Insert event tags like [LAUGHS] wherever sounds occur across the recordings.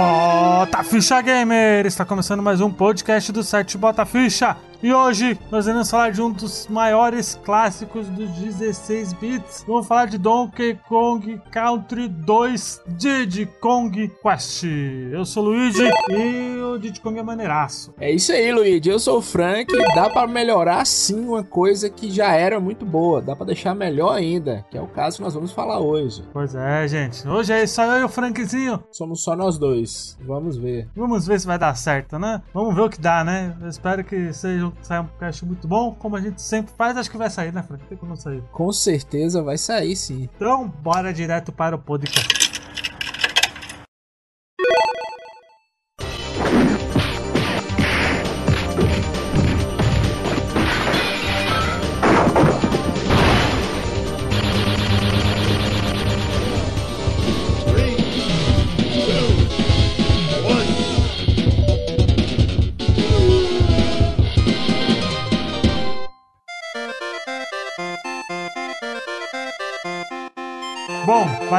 Bota Ficha Gamer! Está começando mais um podcast do site Bota Ficha. E hoje nós iremos falar de um dos maiores clássicos dos 16 bits. Vamos falar de Donkey Kong Country 2 Diddy Kong Quest. Eu sou o Luigi e o Diddy Kong é maneiraço. É isso aí, Luigi. Eu sou o Frank. Dá para melhorar sim uma coisa que já era muito boa. Dá para deixar melhor ainda, que é o caso que nós vamos falar hoje. Pois é, gente. Hoje é só eu e o Frankzinho. Somos só nós dois. Vamos ver. Vamos ver se vai dar certo, né? Vamos ver o que dá, né? Eu espero que seja sair um podcast muito bom, como a gente sempre faz, acho que vai sair, né, Frank? Tem como sair. Com certeza vai sair, sim. Então, bora direto para o podcast.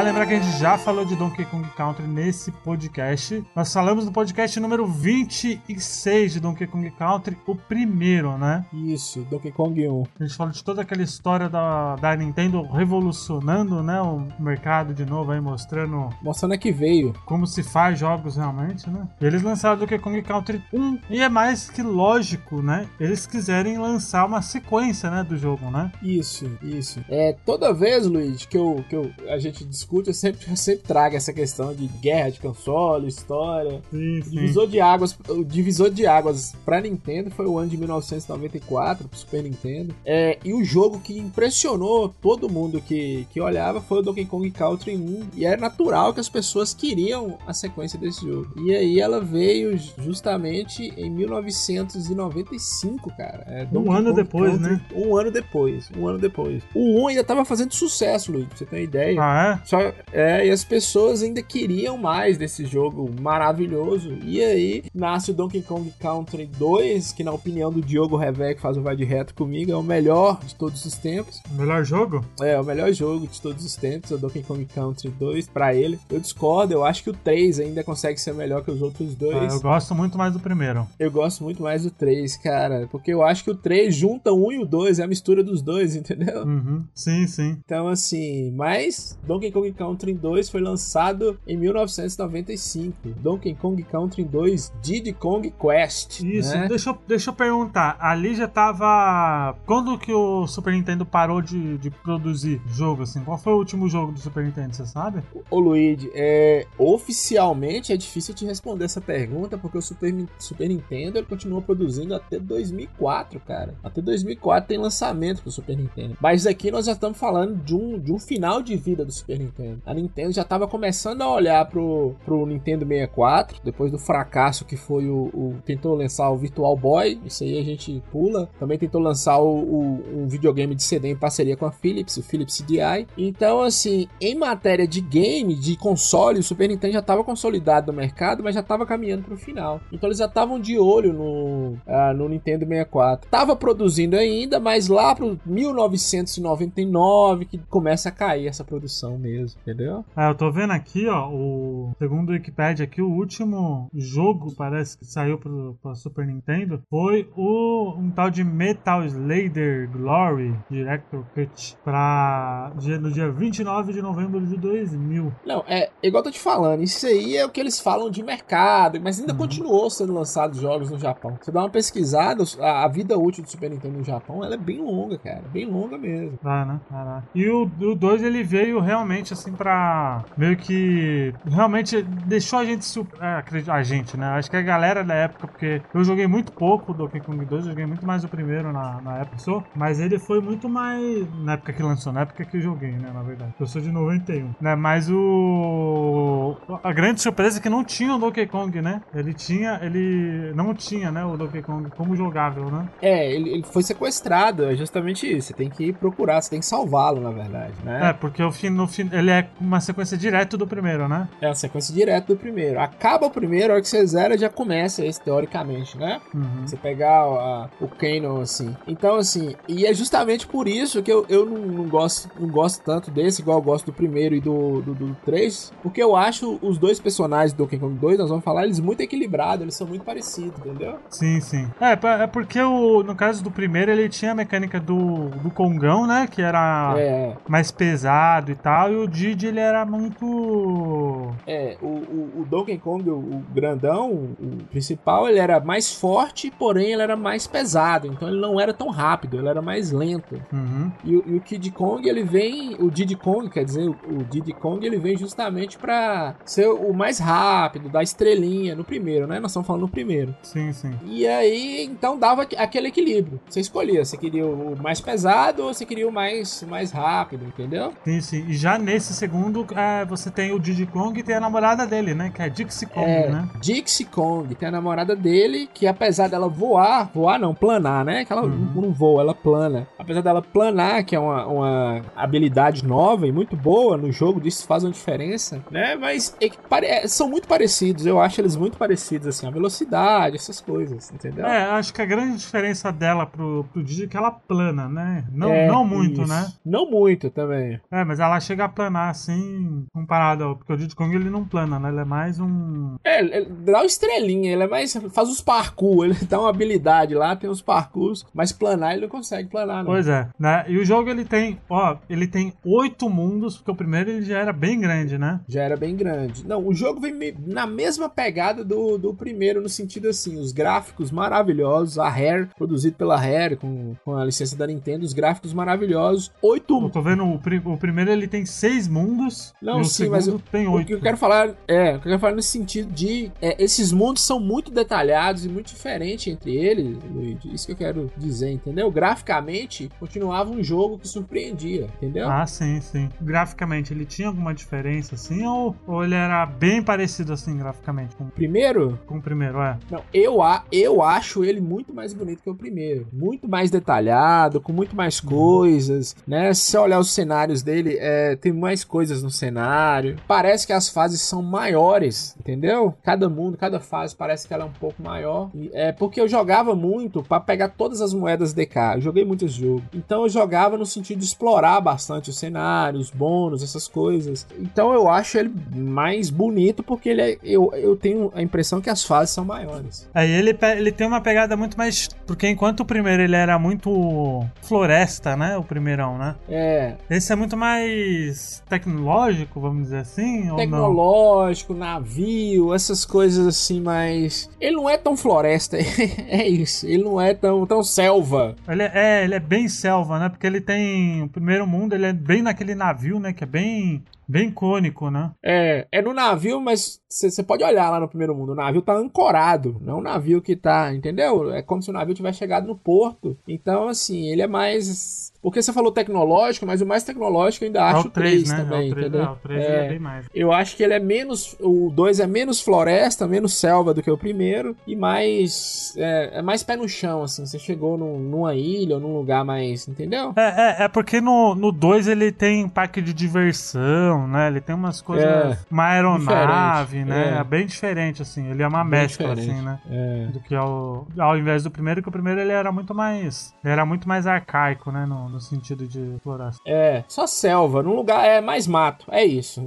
Vale lembrar que a gente já falou de Donkey Kong Country nesse podcast. Nós falamos no podcast número 26 de Donkey Kong Country, o primeiro, né? Isso, Donkey Kong 1. A gente falou de toda aquela história da, da Nintendo revolucionando, né, o mercado de novo aí, mostrando Mostrando é que veio. como se faz jogos realmente, né? Eles lançaram Donkey Kong Country 1 e é mais que lógico, né? Eles quiserem lançar uma sequência, né, do jogo, né? Isso, isso. É, toda vez, Luiz, que, eu, que eu, a gente discute, eu sempre, eu sempre trago essa questão de guerra de console, história. Sim, O divisor de águas, o divisor de águas pra Nintendo foi o ano de 1994, pro Super Nintendo. É, e o jogo que impressionou todo mundo que, que olhava foi o Donkey Kong Country 1. E era natural que as pessoas queriam a sequência desse jogo. E aí ela veio justamente em 1995, cara. É, Um ano Kong depois, Country- né? Um ano depois, um ano depois. O 1 ainda tava fazendo sucesso, Luiz, pra você ter uma ideia. Ah, é? Só, é, e as pessoas ainda queriam mais desse jogo maravilhoso. E aí nasce o Donkey Kong Country 2, que na opinião do Diogo Revé, que faz o Vai de Reto comigo, é o melhor de todos os tempos. O melhor jogo? É, o melhor jogo de todos os tempos, é o Donkey Kong Country 2 pra ele. Eu discordo, eu acho que o 3 ainda consegue ser melhor que os outros Ah, dois. eu gosto muito mais do primeiro. Eu gosto muito mais do 3, cara, porque eu acho que o 3 junta o 1 e o 2, é a mistura dos dois, [LAUGHS] entendeu? Uhum. Sim, sim. Então, assim, mas Donkey Kong Country 2 foi lançado em 1995. Donkey Kong Country 2 Diddy Kong Quest. Isso, né? deixa, eu, deixa eu perguntar. Ali já tava. Quando que o Super Nintendo parou de, de produzir jogo, assim? Qual foi o último jogo do Super Nintendo, você sabe? Ô Luigi, é, oficialmente é difícil te responder essa pergunta porque o Super, Super Nintendo ele continua produzindo até 2004, cara. Até 2004 tem lançamento pro Super Nintendo. Mas aqui nós já estamos falando de um, de um final de vida do Super Nintendo. A Nintendo já estava começando a olhar pro, pro Nintendo 64, depois do fracasso que foi o, o- Tentou lançar o Virtual Boy, isso aí a gente pula. Também tentou lançar o, o- um videogame de CD em parceria com a Philips, o Philips CDI. Então, assim, em matéria de game, de console, o Super Nintendo já estava consolidado no mercado, mas já estava caminhando para o final. Então eles já estavam de olho no, ah, no Nintendo 64. Tava produzindo ainda, mas lá pro 1999 que começa a cair essa produção mesmo, entendeu? Ah, eu tô vendo aqui, ó, o segundo o Wikipedia aqui, o último jogo, parece que saiu pro, pra Super Nintendo, foi o um tal de Metal Slayer Glory Director Cut pra, dia- no dia 29 de novembro de 2000. Não, é igual eu tô te falando, isso aí é o que eles falam de mercado, mas ainda Uhum. continuou sendo lançados jogos no Japão. Você dá uma pesquisada, a, a vida útil do Super Nintendo no Japão, ela é bem longa, cara, bem longa mesmo. Ah, né? Caraca. E o 2 ele veio realmente assim pra. meio que. realmente deixou a gente. é, a gente, né? Acho que a galera da época, porque eu joguei muito pouco do Donkey Kong 2, eu joguei muito mais o primeiro na, na época só, mas ele foi muito mais. na época que lançou, na época que eu joguei, né? Na verdade. Eu sou de 91, né? Mas o. a grande surpresa é que não tinha o Donkey Kong, né? Ele tinha. ele não tinha, né? O Donkey Kong como jogável, né? É, ele, ele foi sequestrado, é justamente isso. Você tem que procurar, você tem que salvá-lo, na verdade, É, né? porque o no fim ele é uma sequência direta do primeiro, né? É uma sequência direta do primeiro. Acaba o primeiro, a hora que você zera já começa esse, teoricamente, né? Uhum. Você pegar a- o Canon, assim. Então, assim, e é justamente por isso que eu, eu não, não gosto, não gosto tanto desse, igual eu gosto do primeiro e do, do, do 3, porque eu acho os dois personagens do Donkey Kong 2, nós vamos falar, eles muito equilibrados, eles são muito parecidos, entendeu? Sim, sim. É, é porque o, no caso do primeiro ele tinha a mecânica do, do Kongão, né? Que era É, mais pesado e tal, e o Didi ele era muito. é, o, o, o Donkey Kong, o, o grandão, o principal, ele era mais forte, porém ele era mais pesado, então ele não era tão rápido, ele era mais lento. Uhum. E, o- e o Kid Kong, ele vem. O Diddy Kong, quer dizer, o, o Diddy Kong, ele vem justamente pra ser o mais rápido, da estrelinha, no primeiro, né? Nós estamos falando no primeiro. Sim, sim. E aí, então dava aqu- aquele equilíbrio. Você escolhia, você queria o mais pesado ou você queria o mais, mais rápido, entendeu? Sim, sim. E já nesse segundo, é, você tem o Diddy Kong e tem a namorada dele, né? Que é a Dixie Kong, É, né? Dixie Kong, tem a namorada dele, que apesar dela voar, voar não, planar, né? Que ela Uhum. não, voa, ela plana. Apesar dela planar, que é uma, uma habilidade nova e muito boa no jogo, isso faz uma diferença, né? Mas é é, são muito parecidos, eu acho eles muito parecidos, assim, a velocidade, essas coisas, entendeu? É, acho que a grande diferença dela pro, pro Diddy é que ela plana, né? Não, É, não muito, isso. né? Não muito também. É, mas ela chega a planar assim, comparado ao. Porque o Diddy Kong ele não plana, né? Ele é mais um. É, ele dá uma estrelinha, ele é mais. faz os parkour, ele [LAUGHS] dá uma habilidade lá, tem uns parkours, mas planar ele não consegue planar, não. Pois é, né? E o jogo ele tem, ó, ele tem oito mundos, porque o primeiro ele já era bem grande, né? Já era bem grande. Não, o jogo vem na mesma pegada do, do primeiro, no sentido assim, os gráficos maravilhosos, a Rare, produzido pela Rare, com, com a licença da Nintendo, os gráficos maravilhosos. Oito. Eu tô vendo o, pri- o primeiro ele tem seis mundos, Não, e o sim, mas eu- tem O oito. que eu quero falar é, o que eu quero falar nesse sentido de é, esses mundos são muito detalhados e muito diferentes entre eles, Luigi. Isso que eu quero dizer, entendeu? Graficamente, continuava um jogo que surpreendia, entendeu? Ah, sim, sim. Graficamente, ele tinha alguma diferença, assim, ou, ou ele era bem parecido, assim, graficamente, com, Primeiro, com o primeiro, é? Não, eu, a, eu acho ele muito mais bonito que o primeiro. Muito mais detalhado, com muito mais coisas, né? Se você olhar os cenários dele, é, tem mais coisas no cenário. Parece que as fases são maiores, entendeu? Cada mundo, cada fase parece que ela é um pouco maior. E é porque eu jogava muito pra pegar todas as moedas DK. Eu joguei muito esse jogo. Então eu jogava no sentido de explorar bastante os cenários, bônus, essas coisas. Então eu acho ele mais bonito porque ele é, eu, eu tenho a impressão que as fases são maiores. Aí ele, pe- ele tem uma pegada muito mais. Porque enquanto o primeiro ele era muito floresta, né? O primeirão, né? É, Esse é muito mais tecnológico, vamos dizer assim, tecnológico, navio, essas coisas assim, mas ele não é tão floresta, [LAUGHS] é isso. Ele não é tão, tão selva. Ele é, é, ele é bem selva, né? Porque ele tem. O primeiro mundo, ele é bem naquele navio, né? Que é bem. Bem icônico, né? É, é no navio, mas você pode olhar lá no primeiro mundo. O navio tá ancorado, não é um navio que tá, entendeu? É como se o navio tivesse chegado no porto. Então, assim, ele é mais. Porque você falou tecnológico, mas o mais tecnológico eu ainda é acho o 3, né? também, é o 3, entendeu? é, o 3 ele é bem mais. Eu acho que ele é menos. O 2 é menos floresta, menos selva do que o primeiro. E mais. É, é mais pé no chão, assim. Você chegou num- numa ilha ou num lugar mais. Entendeu? É, é, é porque no 2 ele tem parque de diversão, né? Ele tem umas coisas. É, uma aeronave, diferente, né? é. É. bem diferente, assim. Ele é uma Bem mescla, diferente. assim, né? É. Do que ao, ao invés do primeiro, que o primeiro ele era muito mais. Ele era muito mais arcaico, né? No, no sentido de floresta. É, só selva. Num lugar é mais mato. É isso.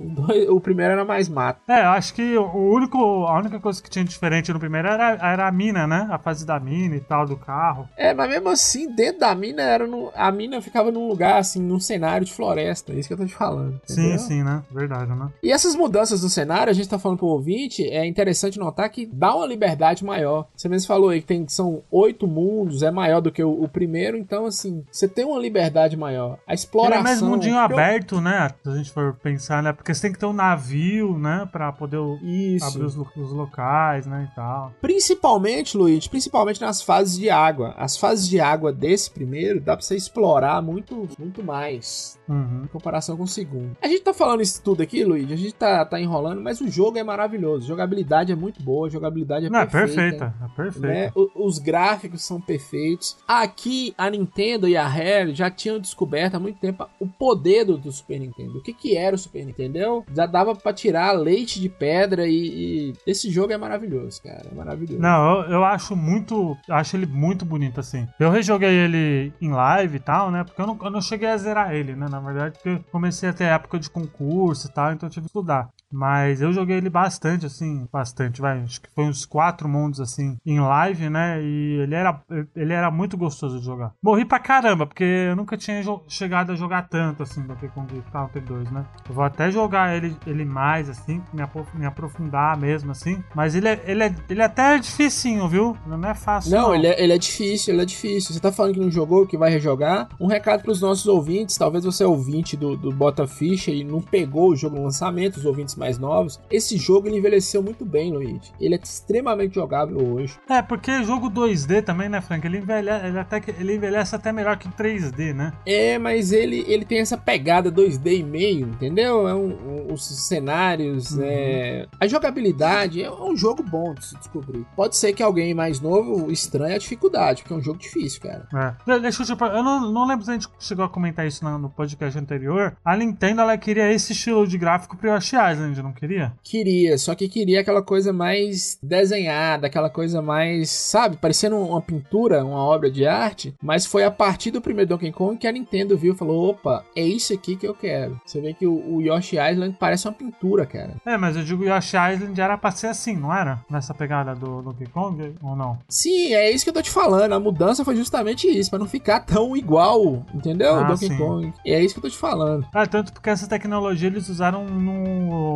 O, primeiro era mais mato. É, eu acho que o único, a única coisa que tinha diferente no primeiro era, era a mina, né? A fase da mina e tal, do carro. É, mas mesmo assim, dentro da mina era no, a mina ficava num lugar assim, num cenário de floresta. É isso que eu tô te falando. Sim, entendeu? sim, né? Verdade, né? E essas mudanças no cenário, a gente tá falando pro ouvinte, é interessante notar que dá uma liberdade maior. Você mesmo falou aí que tem, são oito mundos, é maior do que o, o primeiro, então assim, você tem uma liberdade maior. A Ele exploração. é mais mundinho Eu- aberto, né? Se a gente for pensar, né? Porque você tem que ter um navio, né? Pra poder Isso. abrir os, os locais, né? E tal. Principalmente, Luiz, principalmente nas fases de água. As fases de água desse primeiro dá pra você explorar muito, muito mais Uhum. em comparação com o segundo. A gente tá falando isso tudo aqui, Luiz, a gente tá, tá enrolando, mas o jogo é maravilhoso. A jogabilidade é muito boa, jogabilidade é Não, perfeita. é perfeita, é perfeita. Né? O- Os gráficos são perfeitos. Aqui, a Nintendo e a Rare já tinham descoberto há muito tempo o poder do, do Super Nintendo. O que, que era o Super Nintendo? Já dava pra tirar leite de pedra e, e esse jogo é maravilhoso, cara. É maravilhoso. Não, eu, eu acho muito. Acho ele muito bonito, assim. Eu rejoguei ele em live e tal, né? Porque eu não, eu não cheguei a zerar ele, né? Na verdade, porque comecei a ter época de concurso e tal, então eu tive que estudar. Mas eu joguei ele bastante, assim, bastante, vai. Acho que foi uns quatro mundos, assim, em live, né? E ele era, ele era muito gostoso de jogar. Morri pra caramba, porque eu nunca tinha chegado a jogar tanto, assim, do que com Counter 2, né? Eu vou até jogar ele, ele mais, assim, me, apro- me aprofundar mesmo, assim. Mas ele é, ele é, ele é até dificinho, viu? Não é fácil. Não, ele é, ele é difícil, ele é difícil. Você tá falando que não jogou, que vai rejogar. Um recado pros nossos ouvintes, talvez você é ouvinte do, do Bota Ficha e não pegou o jogo no lançamento, os ouvintes mais novos. Esse jogo ele envelheceu muito bem, Luigi. Ele é extremamente jogável hoje. É, porque jogo 2D também, né, Frank? Ele envelhece, ele até, ele envelhece até melhor que 3D, né? É, mas ele, ele tem essa pegada 2D e meio, entendeu? É um, um- os cenários, Uhum. é... a jogabilidade é um jogo bom de se descobrir. Pode ser que alguém mais novo estranhe a dificuldade, porque é um jogo difícil, cara. É. De- Deixa eu te Eu não, não lembro se a gente chegou a comentar isso no, no podcast anterior. A Nintendo, ela queria esse estilo de gráfico pro Yoshi Island, não queria? Queria, só que queria aquela coisa mais desenhada, aquela coisa mais, sabe, parecendo uma pintura, uma obra de arte. Mas foi a partir do primeiro Donkey Kong que a Nintendo viu e falou: opa, é isso aqui que eu quero. Você vê que o, o Yoshi Island parece uma pintura, cara. É, mas eu digo Yoshi Island era pra ser assim, não era? Nessa pegada do Donkey Kong, ou não? Sim, é isso que eu tô te falando. A mudança foi justamente isso, pra não ficar tão igual, entendeu? Ah, Donkey sim. Kong. É isso que eu tô te falando. Ah, tanto porque essa tecnologia eles usaram no,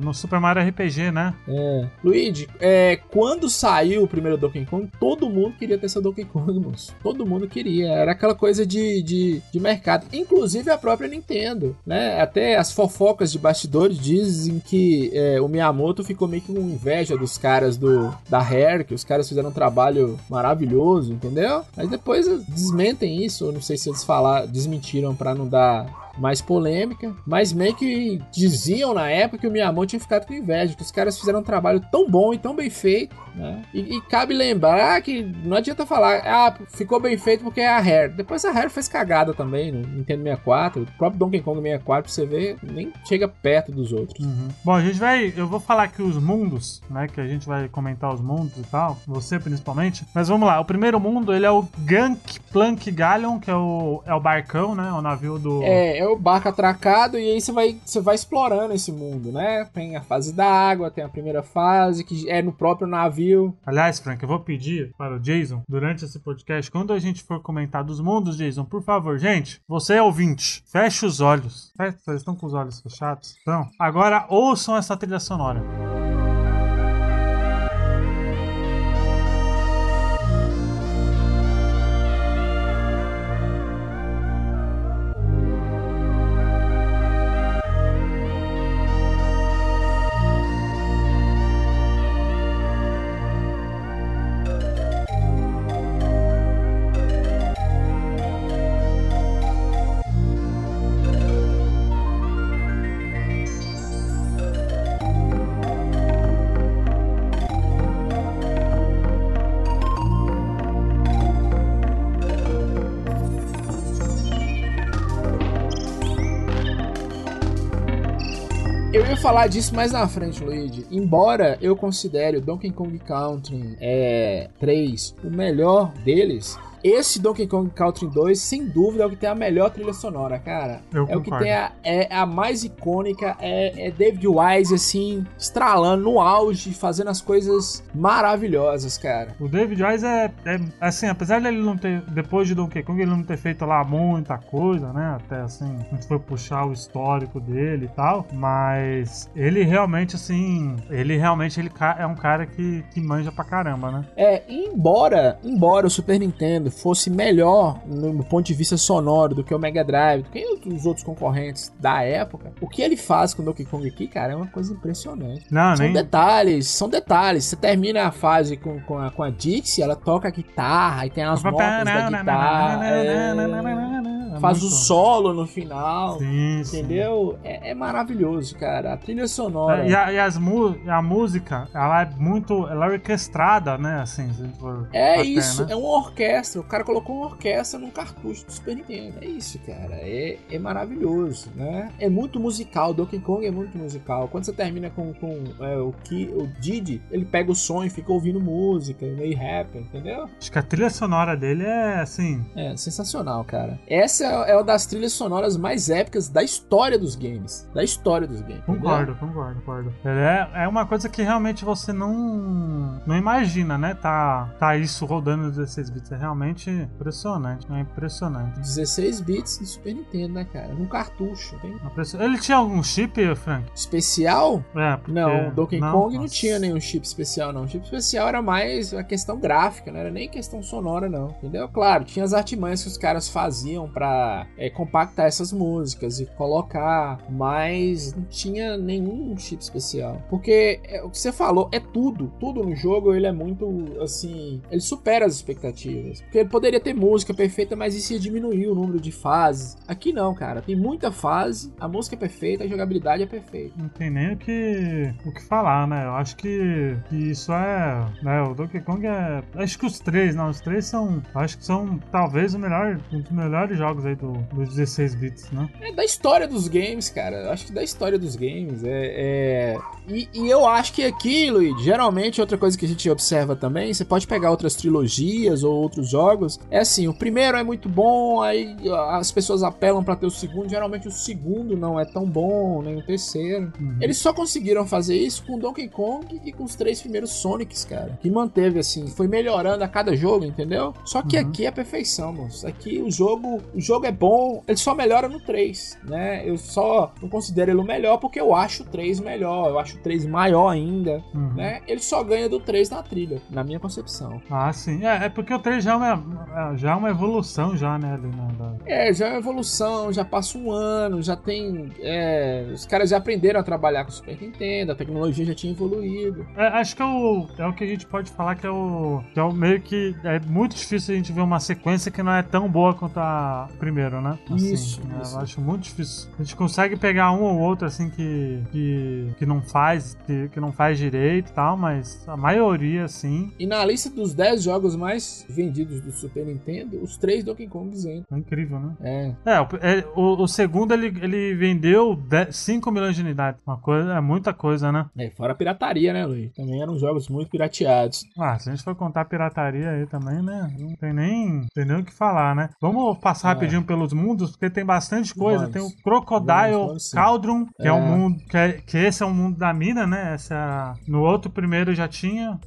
no Super Mario RPG, né? É. Luigi, é, quando saiu o primeiro Donkey Kong, todo mundo queria ter seu Donkey Kong, moço. Todo mundo queria. Era aquela coisa de, de, de mercado. Inclusive a própria Nintendo, né? Até as fofocas de bastidores dizem que é, o Miyamoto ficou meio que com inveja dos caras do, da Rare, que os caras fizeram um trabalho maravilhoso, entendeu? Mas depois desmentem isso, eu não sei se eles falaram, desmentiram pra não dar mais polêmica, mas meio que diziam na época que o Miyamoto tinha ficado com inveja, que os caras fizeram um trabalho tão bom e tão bem feito, né? E, e cabe lembrar que não adianta falar, ah, ficou bem feito porque é a Rare. Depois a Rare fez cagada também no Nintendo 64, o próprio Donkey Kong 64, pra você ver, nem chega perto dos outros. Bom, a gente vai. Eu vou falar aqui os mundos, né? Que a gente vai comentar os mundos e tal. Você principalmente. Mas vamos lá. O primeiro mundo, ele é o Gunk Plank Galleon, que é o, é o barcão, né? O navio do. É, é o barco atracado e aí você vai, você vai explorando esse mundo, né? Tem a fase da água, tem a primeira fase, que é no próprio navio. Aliás, Frank, eu vou pedir para o Jason, durante esse podcast, quando a gente for comentar dos mundos, Jason, por favor, gente, você é ouvinte, feche os olhos. Fecha, Vocês estão com os olhos fechados? Então, agora ouçam essa trilha sonora. Eu ia falar disso mais na frente, Luigi. Embora eu considere o Donkey Kong Country é, 3 o melhor deles, esse Donkey Kong Country 2, sem dúvida, é o que tem a melhor trilha sonora, cara. Eu é o que concordo. tem a, é a mais icônica, é, é David Wise, assim, estralando no auge, fazendo as coisas maravilhosas, cara. O David Wise é, é, assim, apesar dele não ter, depois de Donkey Kong, ele não ter feito lá muita coisa, né? Até assim, a gente foi puxar o histórico dele e tal, mas ele realmente, assim, ele realmente ele é um cara que, que manja pra caramba, né? É, embora, embora o Super Nintendo fosse melhor no ponto de vista sonoro do que o Mega Drive, do que os outros concorrentes da época, o que ele faz com o Donkey Kong aqui, cara, é uma coisa impressionante. Não, São nem. detalhes, são detalhes. Você termina a fase com, com, a, com a Dixie, ela toca a guitarra e tem as notas da guitarra. é. Faz o solo no final. Sim, sim. Entendeu? É, é maravilhoso, cara. A trilha sonora. É, E, a, e as a música, ela é muito. Ela é orquestrada, né? Assim, se for É até, isso, né? é uma orquestra. O cara colocou uma orquestra num cartucho do Super Nintendo. É isso, cara. É, é maravilhoso, né? É muito musical. Donkey Kong é muito musical. Quando você termina com, com é, o, Ki, o Didi, ele pega o som e fica ouvindo música, meio rap, entendeu? Acho que a trilha sonora dele é assim. É sensacional, cara. Essa é, é uma das trilhas sonoras mais épicas da história dos games. Da história dos games. entendeu? Concordo, concordo, concordo. Ele é, é uma coisa que realmente você não, não imagina, né? Tá, tá isso rodando nos 16 bits. É realmente impressionante. É impressionante. 16 bits do Super Nintendo, né, cara? Num cartucho. Tem Impression- Ele tinha algum chip, Frank? especial? É, porque... Não, Donkey Kong não Nossa. tinha nenhum chip especial, não. O chip especial era mais a questão gráfica, não era nem questão sonora, não. Entendeu? Claro, tinha as artimanhas que os caras faziam pra é, compactar essas músicas e colocar, mas não tinha nenhum chip especial. Porque é, o que você falou é tudo. Tudo no jogo ele é muito assim. Ele supera as expectativas. Porque ele poderia ter música perfeita, mas isso ia diminuir o número de fases. Aqui não, cara. Tem muita fase, a música é perfeita, a jogabilidade é perfeita. Não tem nem o que, o que falar, né? Eu acho que, que isso é. Né, o Donkey Kong é. Acho que os três, não, os três são. Acho que são talvez o melhor, um dos melhores jogos aí do, dos 16 bits, né? É da história dos games, cara. Acho que da história dos games. É, é... E, e eu acho que aqui, Luigi, geralmente outra coisa que a gente observa também, você pode pegar outras trilogias ou outros jogos. É assim, o primeiro é muito bom, aí as pessoas apelam pra ter o segundo. Geralmente o segundo não é tão bom, nem o terceiro. Uhum. Eles só conseguiram fazer isso com Donkey Kong e com os três primeiros Sonics, cara. Que manteve assim, foi melhorando a cada jogo, entendeu? Só que Uhum. aqui é perfeição, moço. Aqui o jogo, o jogo é bom, ele só melhora no 3, né? Eu só não considero ele o melhor porque eu acho o 3 melhor, eu acho o 3 maior ainda, Uhum. né? Ele só ganha do 3 na trilha, na minha concepção. Ah, sim. É, é porque o 3 já é uma, já é uma evolução, já, né? Ali, né da- É, já é uma evolução, já passa um ano, já tem. é, os caras já aprenderam a trabalhar com o Super Nintendo, a tecnologia já tinha evoluído. É, acho que é o, é o que a gente pode falar que é o. Que é o meio que. É muito difícil a gente ver uma sequência que não é tão boa quanto a primeiro, né? Isso, é, isso. Eu acho muito difícil. A gente consegue pegar um ou outro, assim, que. que, que não faz. Que, que não faz direito e tal, mas a maioria, assim. E na lista dos 10 jogos mais vendidos do Super Nintendo, os três Donkey Kongs entram. É incrível, né? É. É, o, é, o, o segundo ele, ele vendeu 10 5 milhões de unidades. Uma coisa, é muita coisa, né? é. Fora a pirataria, né, Luiz? Também eram jogos muito pirateados. Ah, se a gente for contar pirataria aí também, né? Não tem nem, tem nem o que falar, né? Vamos passar É. rapidinho pelos mundos, porque tem bastante coisa. Vamos. Tem o Crocodile Vamos, que é. É. um mundo. Que, é- que esse é um mundo da mina, né? Essa, no outro primeiro já tinha.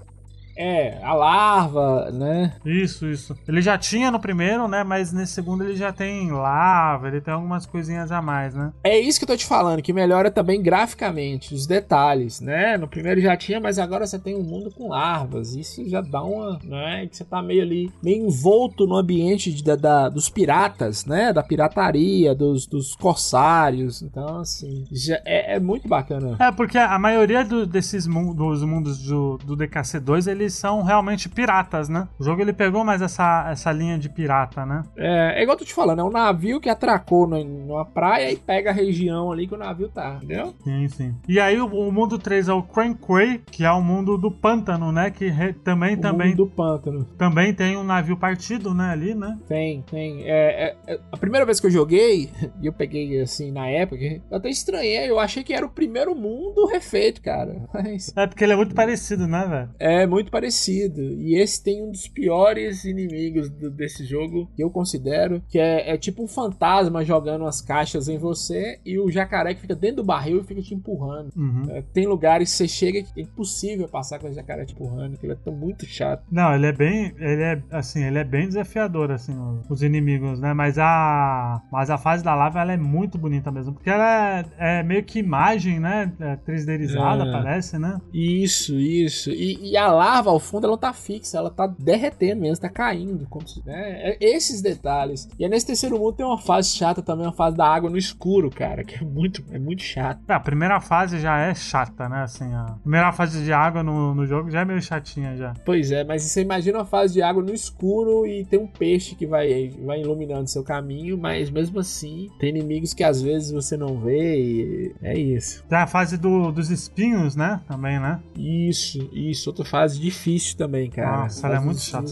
É, a larva, né? Isso, isso. Ele já tinha no primeiro, né? Mas nesse segundo ele já tem lava, ele tem algumas coisinhas a mais, né? É isso que eu tô te falando, que melhora também graficamente, os detalhes, né? No primeiro já tinha, mas agora você tem um mundo com larvas. Isso já dá uma, né? Que você tá meio ali, meio envolto no ambiente de- da, da- dos piratas, né? Da pirataria, dos, dos corsários. Então, assim, já é, é muito bacana. É, porque a maioria do- desses mun- dos mundos do, do DKC2, eles são realmente piratas, né? O jogo ele pegou mais essa, essa linha de pirata, né? É, é igual eu tô te falando, é um navio que atracou numa praia e pega a região ali que o navio tá, entendeu? Sim, sim. E aí o, o mundo 3 é o Crankway, que é o mundo do pântano, né? Que re- também, O também, mundo do pântano. também tem um navio partido, né? Ali, né? Tem, tem. É, é- é- a primeira vez que eu joguei, [LAUGHS] e eu peguei assim na época, eu até estranhei, eu achei que era o primeiro mundo refeito, cara. [LAUGHS] Mas É porque ele é muito parecido, né, velho? é muito parecido. E esse tem um dos piores inimigos do- desse jogo, que eu considero, que é, é tipo um fantasma jogando as caixas em você e o jacaré que fica dentro do barril e fica te empurrando. Uhum. É, tem lugares que você chega que é impossível passar com o jacaré te empurrando, que ele é tão muito chato. Não, ele é bem. Ele é assim, ele é bem desafiador, assim, os inimigos, né? Mas a. Mas a fase da lava ela é muito bonita mesmo. Porque ela é, é meio que imagem, né? É 3Dizada, É. parece, né? Isso, isso. E, e a larva observa ao fundo, ela não tá fixa, ela tá derretendo mesmo, tá caindo. Como se, né? É esses detalhes. E aí nesse terceiro mundo tem uma fase chata também, uma fase da água no escuro, cara, que é muito, é muito chato. É, a primeira fase já é chata, né? Assim, a primeira fase de água no, no jogo já é meio chatinha já. Pois é, mas você imagina uma fase de água no escuro e tem um peixe que vai, vai iluminando seu caminho, mas mesmo assim tem inimigos que às vezes você não vê e é isso. Tem a fase do, dos espinhos, né? Também, né? Isso, isso. Outra fase difícil também, cara. Nossa, ela é muito chata.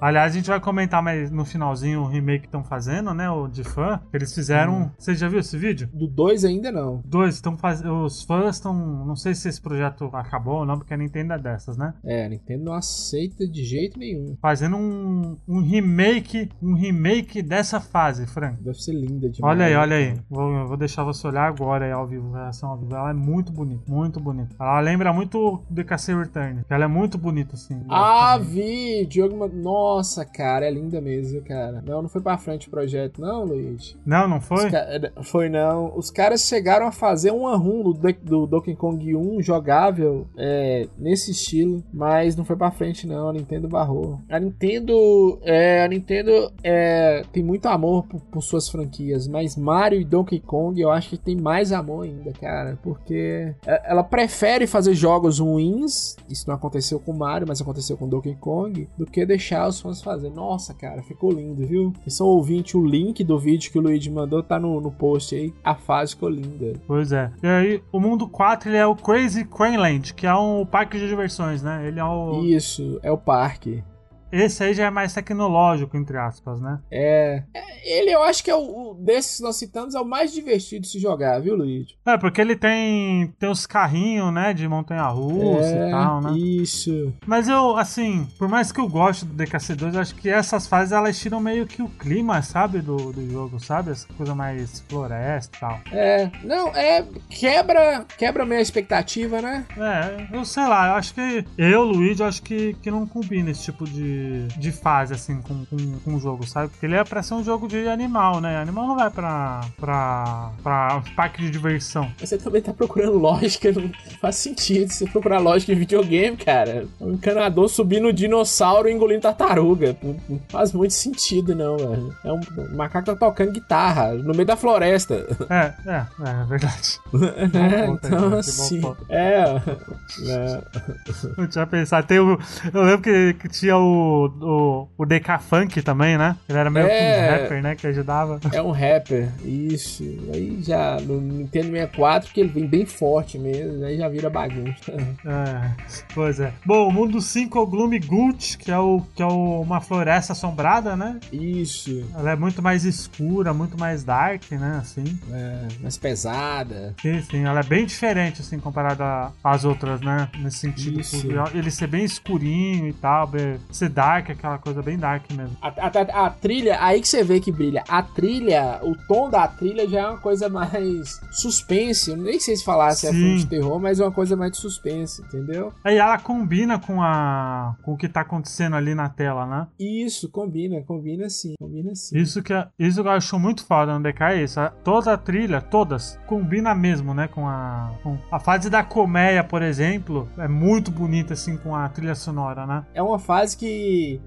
Aliás, a gente vai comentar mais no finalzinho o remake que estão fazendo, né? O de fã. Eles fizeram. Hum. Você já viu esse vídeo? Do 2 ainda não. Dois estão fazendo. Os fãs estão. Não sei se esse projeto acabou ou não, porque a Nintendo é dessas, né? É, a Nintendo não aceita de jeito nenhum. Fazendo um, um remake. Um remake dessa fase, Frank. Deve ser linda demais. Olha aí, olha aí. Vou, vou deixar você olhar agora aí ao vivo, reação ao vivo. Ela é muito bonita, muito bonita. Ela lembra muito DKC Return. Ela é muito bonita, assim. Ah, vi! Diogo. Nossa. Nossa, cara, é linda mesmo, cara. Não, não foi pra frente o projeto, não, Luiz. Não, não foi? Foi não. Os caras chegaram a fazer um arrum do, do Donkey Kong 1 jogável é, nesse estilo, mas não foi pra frente, não. A Nintendo barrou. A Nintendo. É, a Nintendo é, tem muito amor por, por suas franquias, mas Mario e Donkey Kong eu acho que tem mais amor ainda, cara. Porque é, ela prefere fazer jogos ruins. Isso não aconteceu com Mario, mas aconteceu com Donkey Kong, do que deixar os fãs fazer. Nossa, cara, ficou lindo, viu? São ouvinte, o link do vídeo que o Luigi mandou tá no, no post aí. A fase ficou linda. Pois é. E aí, o mundo 4 ele é o Crazy Craneland, que é um parque de diversões, né? Ele é o. Isso, é o parque. Esse aí já é mais tecnológico, entre aspas, né? É. Ele eu acho que é o, o desses nós citamos é o mais divertido de se jogar, viu, Luiz? É, porque ele tem, tem os carrinhos, né, de montanha-russa é, e tal, né? Isso. Mas eu, assim, por mais que eu goste do DKC2, eu acho que essas fases elas tiram meio que o clima, sabe, do, do jogo, sabe? Essa coisa mais floresta e tal. É, não, é. Quebra, quebra meio a expectativa, né? É, eu sei lá, eu acho que eu, Luigi, acho que, que não combina esse tipo de de, fase, assim, com, com, com o jogo, sabe? Porque ele é pra ser um jogo de animal, né? Animal não vai pra, pra, pra parque de diversão. Você também tá procurando lógica, não faz sentido você procurar lógica em videogame, cara. Um encanador subindo dinossauro e engolindo tartaruga. Não, faz muito sentido, não, velho. É um, um macaco tá tocando guitarra no meio da floresta. É, é, é, verdade. [LAUGHS] é, então, assim. É, é. Eu tinha pensado, tem o, eu lembro que, que tinha o o, o, DK Funk também, né? Ele era meio é, que um rapper, né? Que ajudava. É um rapper, isso. Aí já no Nintendo 64, que ele vem bem forte mesmo, aí já vira bagunça. [LAUGHS] É, pois é. Bom, o mundo 5 é o Gloomy Gulch, que é, o, que é o, uma floresta assombrada, né? Isso. Ela é muito mais escura, muito mais dark, né? Assim. É, mais pesada. Sim, sim. Ela é bem diferente, assim, comparada às outras, né? Nesse sentido. Isso. Ele ser bem escurinho e tal, ser dark aquela coisa bem dark mesmo. A, a, a, trilha, aí que você vê que brilha. A trilha, o tom da trilha já é uma coisa mais suspense. Eu nem sei se falar se é filme de terror, mas é uma coisa mais de suspense, entendeu? Aí ela combina com a com o que tá acontecendo ali na tela, né? Isso, combina, combina sim, combina sim. Isso que, é, isso que eu acho muito foda no DK é isso. Toda a trilha, todas, combina mesmo, né? Com a, com a fase da colmeia, por exemplo, é muito bonita, assim, com a trilha sonora, né? É uma fase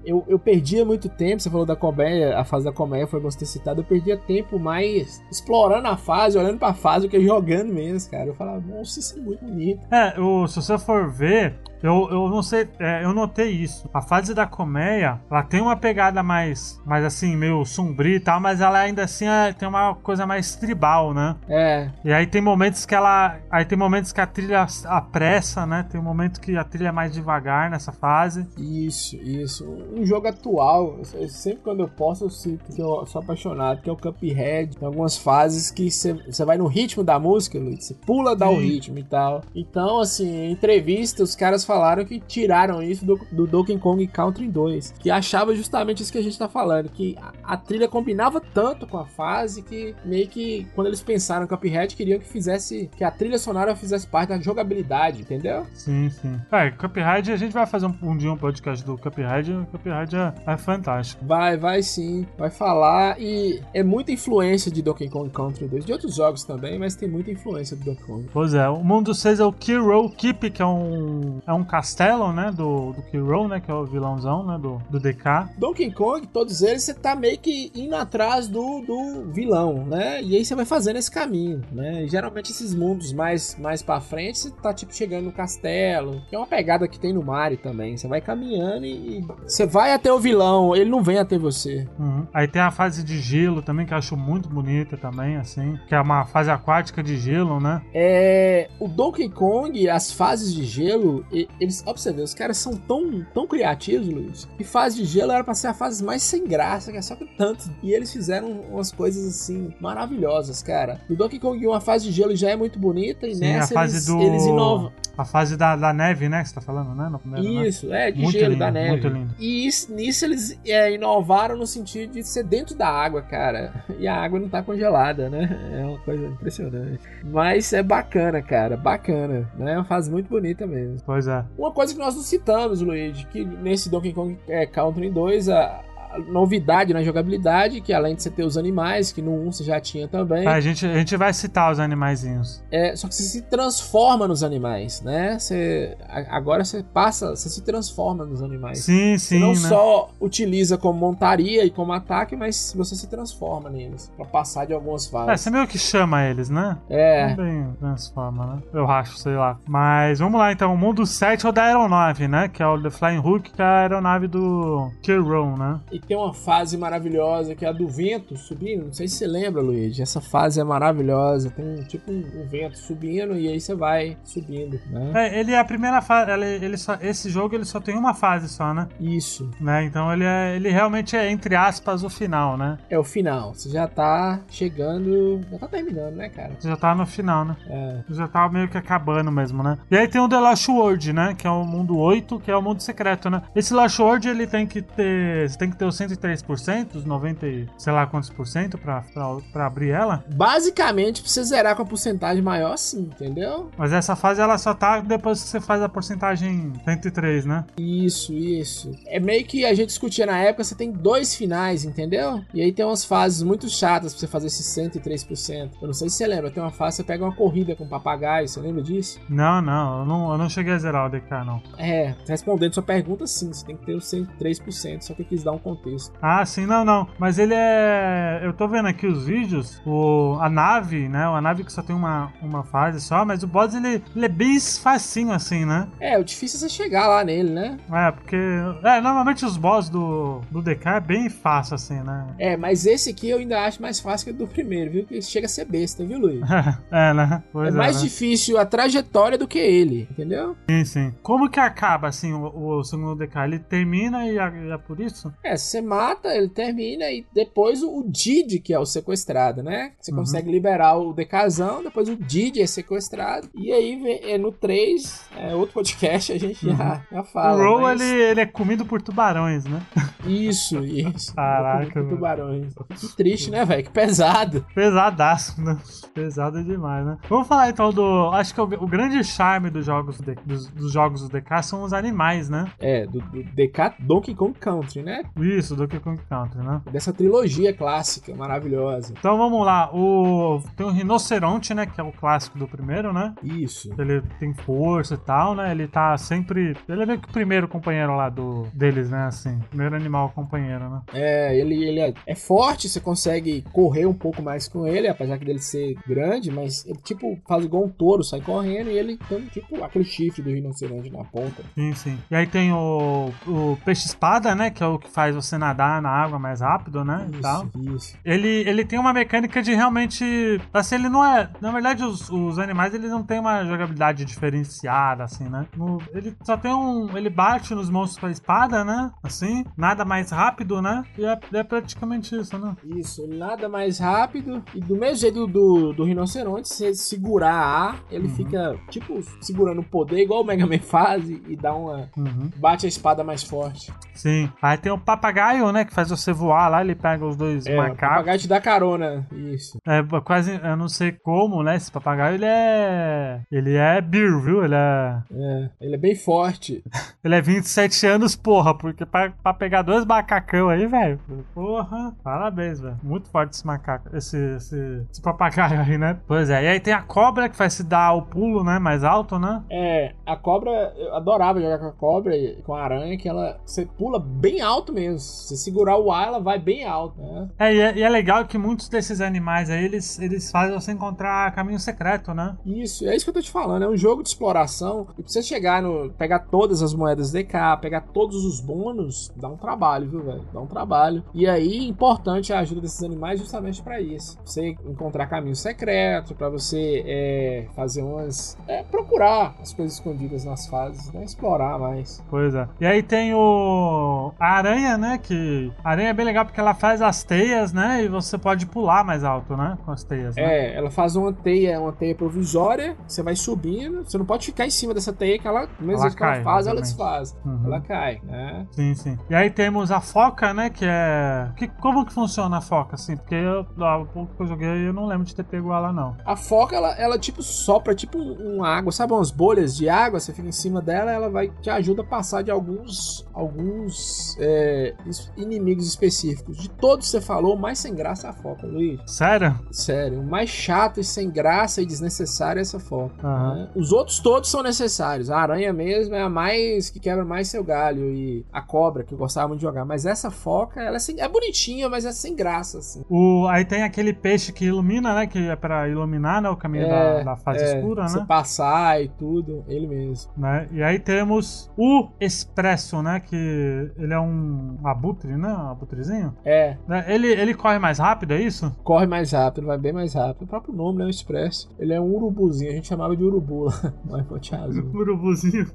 eu, eu perdia muito tempo. Você falou da colmeia, a fase da colmeia foi bom ter citado. Eu perdia tempo mais explorando a fase, olhando pra fase, do que jogando mesmo, cara. Eu falava, nossa, isso é muito bonito. É, o, se você for ver, eu, eu não sei, é, eu notei isso. A fase da colmeia, ela tem uma pegada mais, mais assim, meio sombria e tal, mas ela ainda assim é, tem uma coisa mais tribal, né? É. E aí tem momentos que ela. Aí tem momentos que a trilha apressa, né? Tem um momento que a trilha é mais devagar nessa fase. Isso, isso. Um jogo atual, sempre quando eu posso, eu sinto que eu sou apaixonado, que é o Cuphead. Tem algumas fases que você vai no ritmo da música, Luiz, você pula, dá Sim. o ritmo e tal. Então, assim, em entrevista, os caras falaram que tiraram isso do, do Donkey Kong Country 2, que achava justamente isso que a gente tá falando, que a, a, trilha combinava tanto com a fase que meio que quando eles pensaram no Cuphead queriam que fizesse que a trilha sonora fizesse parte da jogabilidade, entendeu? Sim, sim. É, Cuphead a gente vai fazer um, um dia um podcast do Cuphead, o Cuphead é, é fantástico. Vai, vai sim, vai falar e é muita influência de Donkey Kong Country 2, de outros jogos também, mas tem muita influência do Donkey Kong. Pois é, o mundo 6 é o Key Roll Keep, que é um, é um um castelo, né? Do, do Kiro, né? Que é o vilãozão, né? Do, do DK. Donkey Kong, todos eles, você tá meio que indo atrás do, do vilão, né? E aí você vai fazendo esse caminho, né? E geralmente esses mundos mais, mais pra frente, você tá tipo chegando no castelo. Que é uma pegada que tem no Mario também. Você vai caminhando e, você vai até o vilão, ele não vem até você. Uhum. Aí tem a fase de gelo também, que eu acho muito bonita também, assim. Que é uma fase aquática de gelo, né? É. O Donkey Kong, as fases de gelo, eles. Ó, pra você ver, os caras são tão, tão criativos, Luiz. Que fase de gelo era pra ser a fase mais sem graça, que é só que tanto. E eles fizeram umas coisas assim, maravilhosas, cara. No Donkey Kong, uma fase de gelo já é muito bonita, e Sim, nessa a eles, do. eles inovam. A fase da, da neve, né? Que você tá falando, né? No primeiro, né? Isso, é, de Muito gelo, lindo, da neve. muito lindo. E isso- nisso eles é, inovaram no sentido de ser dentro da água, cara. E a água não tá congelada, né? É uma coisa impressionante. Mas é bacana, cara, bacana. Né? É uma fase muito bonita mesmo. Pois é. Uma coisa que nós não citamos, Luigi, que nesse Donkey Kong é, Country 2, a, a novidade na jogabilidade, que além de você ter os animais, que no 1 você já tinha também, A gente, a gente vai citar os animaizinhos. é, só que você se transforma nos animais, né? Você, agora você passa, você se transforma nos animais. Sim, Você sim, não né? só utiliza como montaria e como ataque, mas você se transforma neles pra passar de algumas É, fases. você meio que chama eles, né? É, Também transforma, né? Eu acho, sei lá. Mas vamos lá então. O mundo 7 é o da aeronave, né? Que é o The Flying Hook, que é a aeronave do Kiron, né? E tem uma fase maravilhosa que é a do vento subindo. Não sei se você lembra, Luigi. Essa fase é maravilhosa. Tem um, tipo um, um vento subindo e aí você vai subindo, né? É, ele é a primeira fase. Ele, ele só, esse jogo ele só tem uma fase só, né? Isso. né? Então ele, é, ele realmente é, entre aspas, o final, né? É o final. Você já tá chegando. Já tá terminando, né, cara? Você já tá no final, né? É. Já tá meio que acabando mesmo, né? E aí tem o The Lost World, né? Que é o mundo 8, que é o mundo secreto, né? Esse Lost World, ele tem que ter... Você tem que ter os 103%, os 90 e sei lá quantos por cento pra, pra, pra abrir ela. Basicamente, pra você zerar com a porcentagem maior, sim, entendeu? Mas essa fase, ela só tá depois que você faz a porcentagem 103, né? Isso, isso. É meio que a gente discutia na época, você tem dois finais, entendeu? E aí tem umas fases muito chatas pra você fazer esse 103%. Eu não sei se você lembra, tem uma fase que você pega uma corrida com um papagaio, você lembra disso? Não, não. Eu não, eu não cheguei a zerar o DK, não. É, respondendo sua pergunta, sim, você tem que ter os 103%, só que eu quis dar um contexto. Ah, sim, não, não. Mas ele é. Eu tô vendo aqui os vídeos. O... A nave, né? A nave que só tem uma, uma fase só, mas o boss ele, ele é bem facinho assim, né? É, o difícil é você chegar lá nele, né? É, porque. É, normalmente os boss do, do DK é bem fácil assim, né? É, mas esse aqui eu ainda acho mais fácil que o do primeiro, viu? Que chega a ser besta, viu, Luiz? [LAUGHS] é, né? Pois é mais né? difícil a trajetória do que ele, entendeu? Sim, sim. Como que acaba, assim, o, o segundo DK? Ele termina e é, e é por isso? É, você mata, ele termina e depois o, Didi, que é o sequestrado, né? Você Uhum. consegue liberar o DKzão, depois o Didi é sequestrado. E aí vem- é, no 3, é outro podcast, a gente já, já fala. Uhum. o Roll, mas- ele, ele é comido por tubarões, né? Isso, isso. Caraca, mano. tubarões. Que triste, né, velho? Que pesado. Pesadaço, né? Pesado demais, né? Vamos falar então do. Acho que o, o grande charme dos jogos, do- dos, dos jogos do DK são os animais, né? É, do, do DK Donkey Kong Country, né? Isso, do Donkey Kong Country, né? Dessa trilogia clássica, maravilhosa. Então vamos lá. O... Tem o rinoceronte, né? Que é o clássico do primeiro, né? Isso. Ele tem força e tal, né? Ele tá sempre. Ele é meio que o primeiro companheiro lá do deles, né? Assim, primeiro animal companheiro, né? É, ele, ele é, é forte, você consegue correr um pouco mais com ele, apesar que dele ser grande, mas ele tipo faz igual um touro, sai correndo e ele tem tipo aquele chifre do rinoceronte na ponta. Sim, sim. E aí tem o, o peixe-espada, né? Que é o que faz você nadar na água mais rápido, né? E tal. Isso, isso. Ele, ele tem uma mecânica de realmente. Assim, ele não é. Na verdade, os, os animais eles não têm uma jogabilidade diferenciada, assim, né? No- ele só tem um. Ele bate nos monstros com a espada, né? Assim, nada mais rápido, né? E é, é praticamente isso, né? Isso, nada mais rápido. E do mesmo jeito do, do rinoceronte, se você segurar a A, ele Uhum. fica, tipo, segurando o poder, igual o Mega Man faz, e, e dá uma. Uhum. Bate a espada mais forte. Sim. Aí tem o papagaio, né? Que faz você voar lá, ele pega os dois É, o macacos. papagaio te dá carona. Isso. É, quase, eu não sei como, né? Esse papagaio, ele é. Ele é beer, viu? Ele é. É. Ele é bem forte. [LAUGHS] Ele é 27 anos, porra, porque pra, pra pegar dois macacão aí, velho. Porra, parabéns, velho. Muito forte esse macaco, esse, esse, esse papagaio aí, né? Pois é, e aí tem a cobra que faz se dar o pulo, né? Mais alto, né? É, a cobra, eu adorava jogar com a cobra e com a aranha, que ela você pula bem alto mesmo. Se segurar o ar, ela vai bem alto, né? É, e é, e é legal que muitos desses animais aí, eles, eles fazem você encontrar caminho secreto, né? Isso, é isso que eu tô te falando. É um jogo de exploração. E pra você chegar no. pegar todas as moedas DK, pegar todos os bônus, dá um trabalho, viu, velho? Dá um trabalho. E aí, importante a ajuda desses animais justamente pra isso. Pra você encontrar caminho secreto, pra você é, fazer umas. É, procurar as coisas escondidas nas fases, né? Explorar mais. Pois é. E aí tem o. A aranha, né? Que. A aranha é bem legal porque ela faz as teias, né? E você pode pular mais alto, né? Com as teias. Né? É, ela faz uma teia, uma teia provisória, você vai subindo, você não pode ficar em cima dessa teia que ela, mesmo Ela que ela cai, faz, ela obviamente. desfaz. Uhum. Ela cai, né? Sim, sim. E aí temos a foca, né? Que é. Que, como que funciona a foca, assim? Porque eu, há pouco que eu joguei eu não lembro de ter pego ela, não. A foca, ela, ela tipo sopra, tipo um, uma água, sabe umas bolhas de água, você fica em cima dela, ela vai te ajuda a passar de alguns alguns é, inimigos específicos. De todos você falou, o mais sem graça é a foca, Luiz. Sério? Sério, o mais chato e sem graça e desnecessário é essa foca. Aham. né? Os outros todos são necessários. A aranha mesmo é a mais que quebra mais seu galho e a cobra que eu gostava muito de jogar. Mas essa foca, ela é, sem- é bonitinha, mas é sem graça assim. O, aí tem aquele peixe que ilumina, né? Que é pra iluminar né, o caminho É, da, da fase é, escura, Você né? passar e tudo, ele mesmo. né? E aí temos o Expresso, né? Que ele é um abutre, né? Um abutrezinho. É, Né? Ele, ele corre mais rápido, é isso? corre mais rápido, vai bem mais rápido. O próprio nome, né? O Expresso. Ele é um urubuzinho, a gente chamava de urubu lá. [LAUGHS] Mas Ponte Azul. [LAUGHS] Urubuzinho.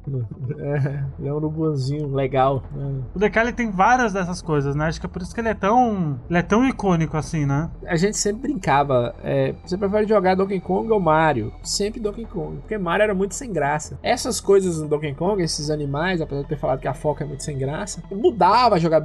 É, ele é um urubuzinho legal. né? O ele tem várias dessas coisas, né? Acho que é por isso que ele é tão. Ele é tão icônico assim, né? A gente sempre brincava. é, você prefere jogar Donkey Kong ou Mario? Sempre Donkey Kong. Porque Mario era muito sem graça. Essas coisas no Donkey Kong, esses animais, apesar de ter falado que a foca é muito sem graça, mudava a jogabilidade,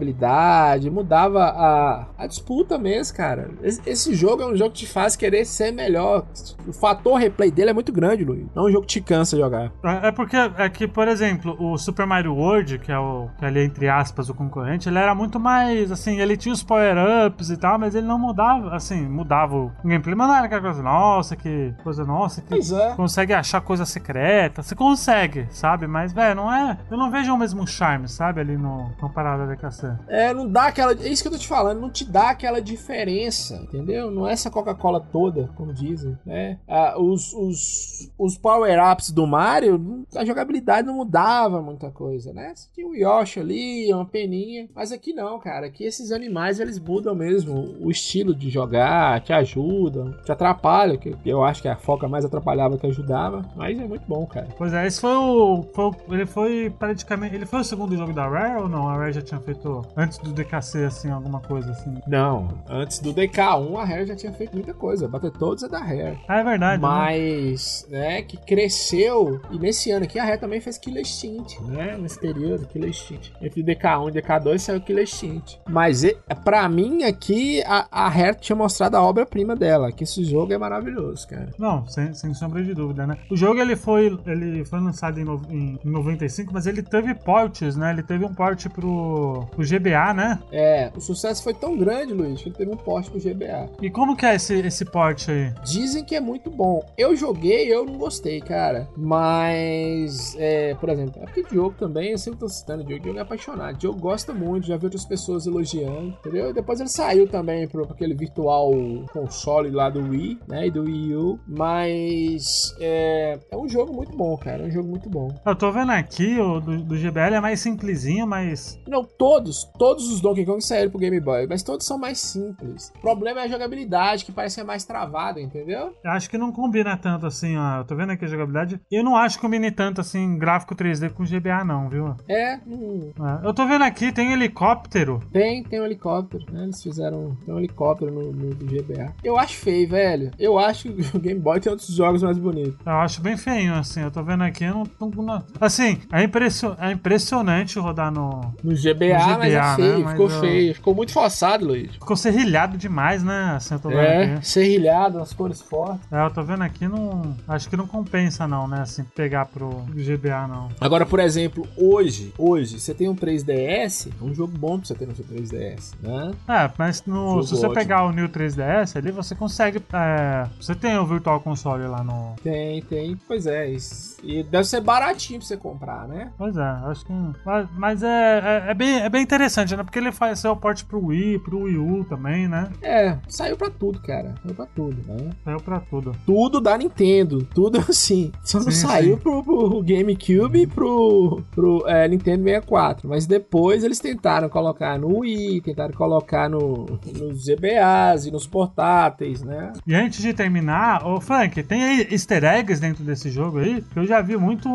mudava a, a disputa mesmo, cara. Esse, esse jogo é um jogo que te faz querer ser melhor. O fator replay dele é muito grande, Luiz. Não é um jogo que te cansa jogar. É é porque é que, por exemplo, o Super Mario World, que é o que é ali entre aspas o concorrente, ele era muito mais assim, ele tinha os power-ups e tal, mas ele não mudava, assim, mudava o gameplay, mas não era aquela coisa, nossa, que coisa nossa, que Pois é. consegue achar coisa secreta. Você consegue, sabe? Mas, velho, não é. Eu não vejo o mesmo charme, sabe? Ali no comparado a DKC. É, não dá aquela. É isso que eu tô te falando, não te dá aquela diferença, entendeu? Não é essa Coca-Cola toda, como dizem, né? Ah, os os, os power-ups do Mario, a jogabilidade não mudava muita coisa, né? Tinha o Yoshi ali, uma peninha. Mas aqui não, cara. Aqui esses animais eles mudam mesmo o estilo de jogar, te ajudam, te atrapalham, que eu acho que a foca mais atrapalhava que ajudava. Mas é muito bom, cara. Pois é, esse foi o, foi o- Ele foi praticamente. Ele foi o segundo jogo da Rare ou não? A Rare já tinha feito antes do DKC, assim, alguma coisa assim. Não, antes do DK1 a Rare já tinha feito muita coisa. Bater todos é da Rare. Ah, é verdade. né? Mas, né, que cresceu. E nesse ano aqui a Rare também fez Killer Instinct, né? Nesse período, Killer Instinct. Entre DK1 e DK2 saiu Killer Instinct. Mas pra mim aqui, a, a Rare tinha mostrado a obra-prima dela, que esse jogo é maravilhoso, cara. Não, sem, sem sombra de dúvida, né? O jogo ele foi, ele foi lançado em, no- em 95, mas ele teve portes, né? Ele teve um port pro, pro GBA, né? É, o sucesso foi tão grande, Luiz, que ele teve um porte pro GBA. E como que é esse, esse port aí? Dizem que é muito bom. Eu joguei, eu não gostei, cara. Mas, é, por exemplo, é porque Diogo também, eu sempre tô citando Diogo, Diogo é apaixonado. Diogo gosta muito, já vi outras pessoas elogiando, entendeu? E depois ele saiu também pro pro aquele virtual console lá do Wii, né? E do Wii U. Mas é, é um jogo muito bom, cara. É um jogo muito bom. Eu tô vendo aqui, o do, do GBA ele é mais simplesinho, mas. Não, todos, todos os Donkey Kong saíram pro Game Boy, mas todos são mais simples. O problema é a jogabilidade, que parece que é mais travada, entendeu? Eu acho que não combina tanto assim, ó. Eu tô vendo aqui a jogabilidade. Eu não acho que combine tanto assim gráfico 3D com GBA, não, viu? É, não, É, Eu tô vendo aqui, tem helicóptero. Tem, tem um helicóptero, né? Eles fizeram tem um helicóptero no, no do GBA. Eu acho feio, velho. Eu acho que o Game Boy tem outros jogos mais bonitos. Eu acho bem feinho, assim. Eu tô vendo aqui, eu não, não- Assim, é, impressio- é impressionante rodar no. No GBA, No GBA, mas é copiar, feio, né? Ficou eu- feio. Ficou muito forçado, Luiz. Ficou serrilhado demais, né? Assim, É, serrilhado, as cores fortes. É, eu tô vendo aqui, não. Acho que não compensa, não, né? Assim, pegar pro GBA, não. Agora, por exemplo, hoje, hoje, você tem um 3DS, é um jogo bom pra você ter no seu 3DS, né? É, mas no, se você ótimo. pegar o New 3DS ali, você consegue. é, você tem o Virtual Console lá no. Tem, tem, pois é. E deve ser baratinho pra você comprar, né? Pois é, acho que. Mas, mas é, é, é bem, é bem interessante, né? Porque ele faz seu porte pro Wii, pro Wii U também, né? É, saiu pra tudo, cara. Saiu pra tudo, né? Saiu pra tudo. Tudo da Nintendo, tudo [LAUGHS] assim. Só não Sim, saiu sim. Pro, pro GameCube e pro, pro é, Nintendo 64. Mas depois eles tentaram colocar no Wii, tentaram colocar no, nos GBAs e nos portáteis, né? E antes de terminar, ô Frank, tem aí easter eggs dentro desse jogo aí? Que eu já vi muito,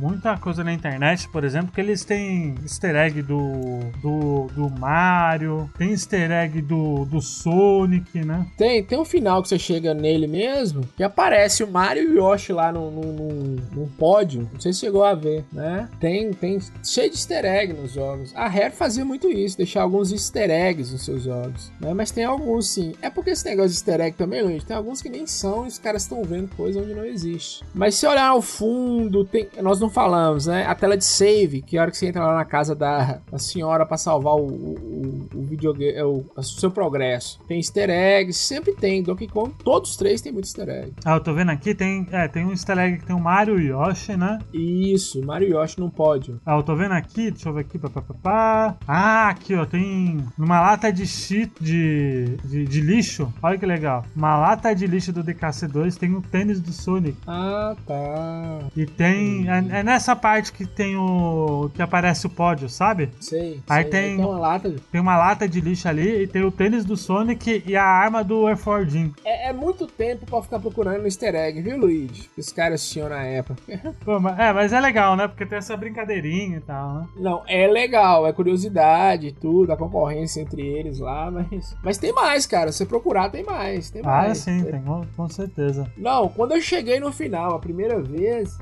muita coisa na internet, por exemplo, que eles têm easter egg do, do, do Mario, tem easter egg do, do Sonic, né? Tem, tem um final que você chega nele mesmo e aparece o Mario e o Yoshi lá no, no, num pódio. Não sei se chegou a ver, né? Tem, tem cheio de easter egg nos jogos. A Rare fazia muito isso, deixar alguns easter eggs nos seus jogos, né? Mas tem alguns sim. É porque esse negócio de easter egg também, Luiz, tem alguns que nem são e os caras estão vendo coisa onde não existe. Mas se olhar ao fundo, tem, nós não falamos, né? A tela de save, que a hora que você entra lá na casa da, da senhora pra salvar o, o, o videogame, o, o seu progresso. Tem easter eggs, sempre tem. Donkey Kong, todos os três tem muito easter egg. Ah, eu tô vendo aqui, tem, é, tem um easter egg que tem o Mario e Yoshi, né? Isso, Mario Yoshi não pode. Ah, eu tô vendo aqui, deixa eu ver aqui, pá, pá, pá, pá. Ah, aqui, ó, tem numa lata de shit, de, de, de lixo, olha que legal. Uma lata de lixo do DKC2 tem o tênis do Sonic. Ah, tá. E tem. É, é nessa parte que tem o. que aparece o pódio, sabe? Sei. Aí sei. tem- uma lata. Tem uma lata de lixo ali e tem o tênis do Sonic e a arma do Air Force Jim. É, é muito tempo pra ficar procurando easter egg, viu, Luigi? Os caras tinham na época. [LAUGHS] Pô, mas- é, mas é legal, né? Porque tem essa brincadeirinha e tal, né? Não, é legal, é curiosidade e tudo, a concorrência entre eles lá, [LAUGHS] mas. Mas tem mais, cara. Se você procurar, tem mais. Tem Ah, mais. sim, tem, com, certeza. Não, quando eu cheguei no final, a primeira vez,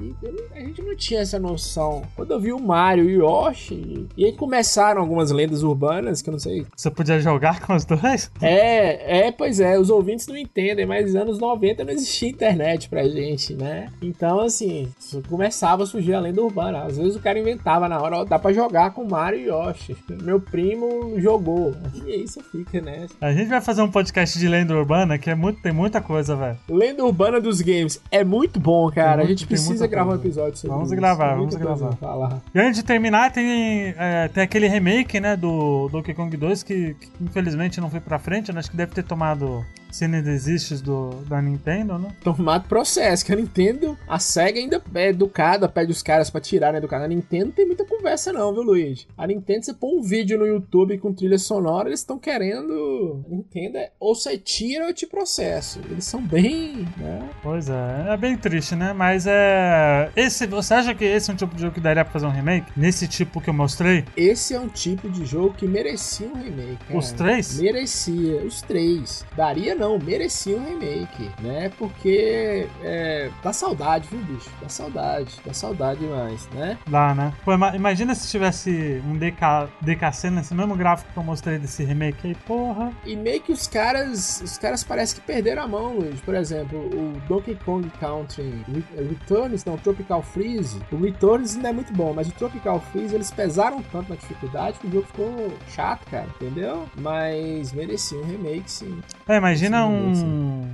a gente não tinha essa noção. Quando eu vi o Mario e o Yoshi, e aí começaram algumas lendas urbanas, que eu não sei. Você podia jogar com os dois? É, é, pois é, os ouvintes não entendem, mas nos anos 90 não existia internet pra gente, né? Então, assim, começava a surgir a lenda urbana. Às vezes o cara inventava na hora, ó, dá pra jogar com Mario e Yoshi. Meu primo jogou. E aí você fica, né? A gente vai fazer um podcast de lenda urbana que é muito, tem muita coisa, velho. Lenda urbana dos games é muito bom, cara. Muito- a gente precisa gravar um coisa. episódio sobre Vamos isso. gravar, vamos gravar. pra falar. E antes de terminar, tem, é, tem aquele remake, né, do Donkey Kong 2 que, que infelizmente não foi pra frente, né? Acho que deve ter tomado cena desistes do, da Nintendo, né? Tomado processo, que a Nintendo, a SEGA ainda é educada, pede os caras pra tirarem do canal. A Nintendo não tem muita conversa, não, viu, Luiz? A Nintendo, você põe um vídeo no YouTube com trilha sonora, eles estão querendo. A Nintendo é ou você tira ou eu te processo. Eles são bem. né? Pois é, é bem triste, né? Mas é. Esse, você acha que esse é um tipo de jogo que daria pra fazer um remake? Nesse tipo que eu mostrei? Esse é um tipo de jogo que merecia um remake. cara. Os três? Merecia, os três. Daria não, merecia um remake, né? Porque é, dá saudade, viu, bicho? Dá saudade, dá saudade demais, né? Dá, né? Pô, ima- imagina se tivesse um DK, DKC nesse mesmo gráfico que eu mostrei desse remake aí, porra. E meio que os caras, os caras parecem que perderam a mão, Luiz. Por exemplo, o Donkey Kong Country Re- Returns, não, Tropical Freeze. O Returns ainda é muito bom, mas o Tropical Freeze eles pesaram tanto na dificuldade que o jogo ficou chato, cara, entendeu? Mas merecia um remake, sim. É, imagina Sim,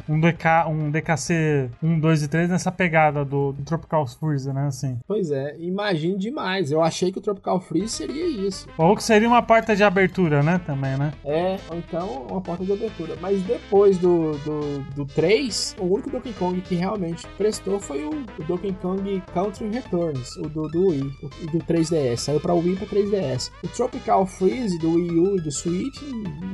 um, um, DK, um DKC 1, 2 e 3 nessa pegada do, do Tropical Freeze, né? Assim. Pois é, imagine demais. Eu achei que o Tropical Freeze seria isso. Ou que seria uma porta de abertura, né? Também, né? É, ou então uma porta de abertura. Mas depois do, do, do 3, o único Donkey Kong que realmente prestou foi o, o Donkey Kong Country Returns, o do, do Wii, o, do 3DS. Saiu pra Wii e pra 3DS. O Tropical Freeze do Wii U e do Switch,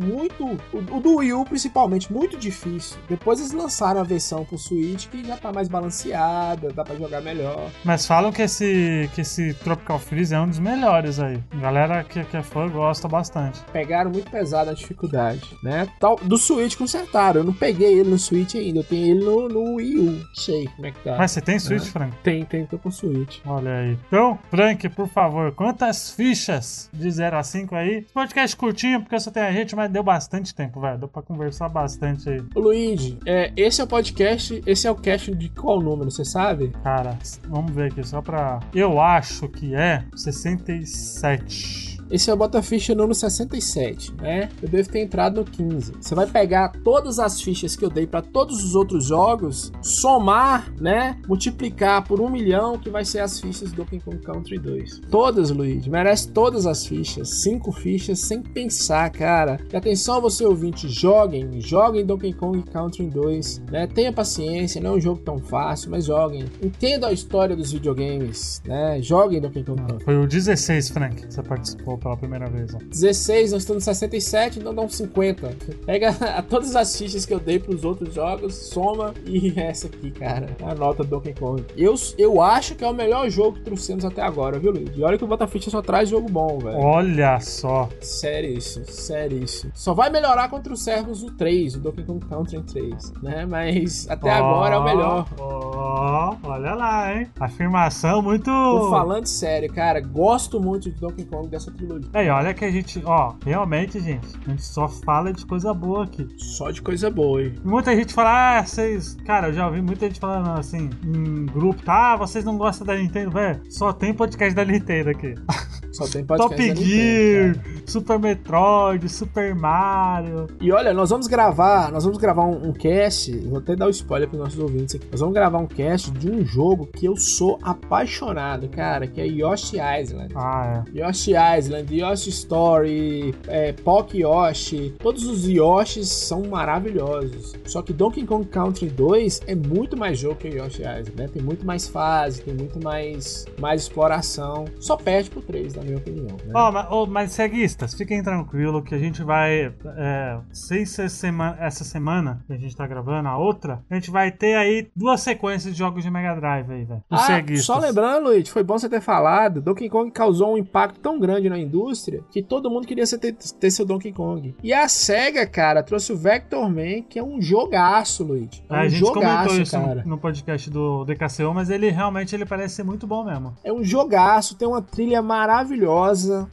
muito. O, o do Wii U, principalmente, muito muito difícil. Depois eles lançaram a versão pro Switch que já tá mais balanceada, dá pra jogar melhor. Mas falam que esse, que esse Tropical Freeze é um dos melhores aí. Galera que, que é fã gosta bastante. Pegaram muito pesado a dificuldade, né? Tal, do Switch consertaram. Eu não peguei ele no Switch ainda, eu tenho ele no, no Wii U. Sei como é que tá. Mas você tem Switch, É. Frank? Tem, tem, tô com Switch. Olha aí. Então, Frank, por favor, quantas fichas de 0 a 5 aí? Esse podcast curtinho, porque só tem a gente, mas deu bastante tempo, velho. Deu pra conversar bastante aí. Ô, Luigi, é, esse é o podcast, esse é o cast de qual número, você sabe? Cara, vamos ver aqui, só pra. Eu acho que é 67. Esse é o Bota Ficha número 67, né? Eu devo ter entrado no 15. Você vai pegar todas as fichas que eu dei para todos os outros jogos, somar, né? Multiplicar por um milhão, que vai ser as fichas do Donkey Kong Country 2. Todas, Luigi. Merece todas as fichas. Cinco fichas sem pensar, cara. E atenção, você ouvinte, joguem. Joguem Donkey Kong Country 2, né? Tenha paciência, não é um jogo tão fácil, mas joguem. Entendam a história dos videogames, né? Joguem Donkey Kong Country. Foi o 16, Frank, que você participou pela primeira vez. Ó. 16, nós estamos no 67, então dá uns 50. Pega todas as fichas que eu dei pros outros jogos, soma e [LAUGHS] essa aqui, cara. A nota do Donkey Kong. Eu, eu acho que é o melhor jogo que trouxemos até agora, viu, Luiz? E olha que o Botaficha só traz jogo bom, velho. Olha só. Sério isso, sério isso. Só vai melhorar contra os servos do 3, o Donkey Kong Country 3, né? Mas até agora é o melhor. Ó, olha lá, hein? Afirmação muito. Tô falando sério, cara. Gosto muito de Donkey Kong dessa trilogia. Aí, olha que a gente, ó, realmente, gente, a gente só fala de coisa boa aqui. Só de coisa boa, hein? Muita gente fala, ah, vocês. Cara, eu já ouvi muita gente falando assim, em grupo, tá? Ah, vocês não gostam da Nintendo, velho? Só tem podcast da Nintendo aqui. [LAUGHS] Só tem podcast Top Nintendo, Gear, cara. Super Metroid, Super Mario. E olha, nós vamos gravar, nós vamos gravar um, um cast, vou até dar o um spoiler para nossos ouvintes aqui. Nós vamos gravar um cast de um jogo que eu sou apaixonado, cara, que é Yoshi Island. Ah, é. Yoshi Island, Yoshi Story, é, Pock Yoshi, todos os Yoshis são maravilhosos. Só que Donkey Kong Country 2 é muito mais jogo que Yoshi Island, né? Tem muito mais fase, tem muito mais, mais exploração. Só perde pro 3, na minha opinião. Né? Ó, mas, ó, mas ceguistas, fiquem tranquilos que a gente vai. É, sem ser sema- essa semana que a gente tá gravando, a outra, a gente vai ter aí duas sequências de jogos de Mega Drive aí, velho. Ah, ceguistas. só lembrando, Luiz, foi bom você ter falado. Donkey Kong causou um impacto tão grande na indústria que todo mundo queria ser- ter, ter seu Donkey Kong. E a SEGA, cara, trouxe o Vector Man, que é um jogaço, Luiz. É um a gente jogaço, comentou isso cara. no, no podcast do DKCU, mas ele realmente ele parece ser muito bom mesmo. É um jogaço, tem uma trilha maravilhosa,